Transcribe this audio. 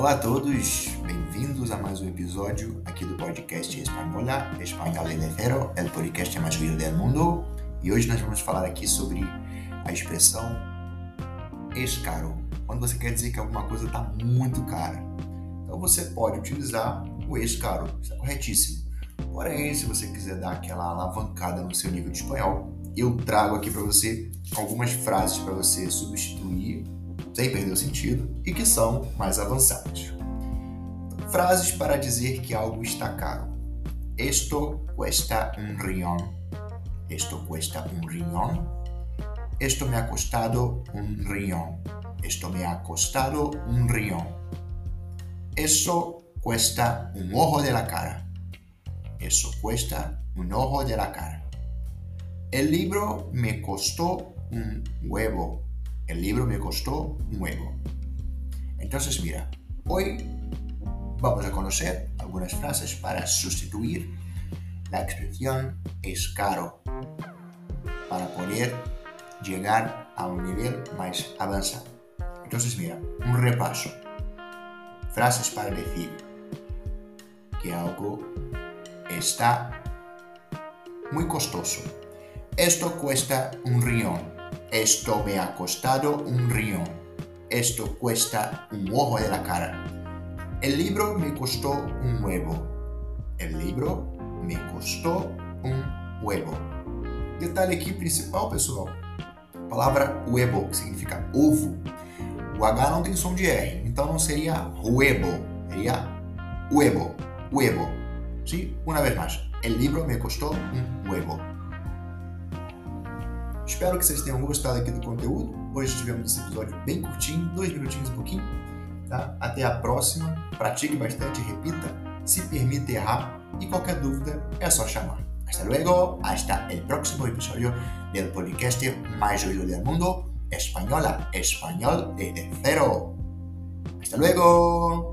Olá a todos, bem-vindos a mais um episódio aqui do podcast Espanhola, Espanhol de Cero, o podcast mais ouvido do mundo. E hoje nós vamos falar aqui sobre a expressão es caro, quando você quer dizer que alguma coisa está muito cara. Então você pode utilizar o es caro, isso é corretíssimo. Porém, se você quiser dar aquela alavancada no seu nível de espanhol, eu trago aqui para você algumas frases para você substituir sem perder o sentido e que são mais avançadas. Frases para dizer que algo está caro. Esto cuesta un riñón. Esto cuesta un riñón. Esto me ha costado un riñón. Esto me ha costado un riñón. Eso cuesta un ojo de la cara. Eso cuesta un ojo de la cara. El libro me costó un huevo. El libro me costó un huevo. Entonces, mira, hoy vamos a conocer algunas frases para sustituir la expresión es caro para poder llegar a un nivel más avanzado. Entonces, mira, un repaso. Frases para decir que algo está muy costoso. Esto cuesta un riñón. Esto me ha costado un riñón. Esto cuesta un ojo de la cara. El libro me costó un huevo. El libro me custou um huevo. Detalhe aqui principal, pessoal. A palavra huevo, significa ovo. O H não tem som de R, então não seria huevo, seria huevo, huevo. Sim? Uma vez mais. El libro me custou um huevo. Espero que vocês tenham gostado aqui do conteúdo. Hoje tivemos esse episódio bem curtinho, dois minutinhos e pouquinho. Tá? Até a próxima. Pratique bastante, repita. Se permita errar y cualquier duda es solo llamar. Hasta luego, hasta el próximo episodio del podcast más oído del mundo, Española, Español desde cero. Hasta luego.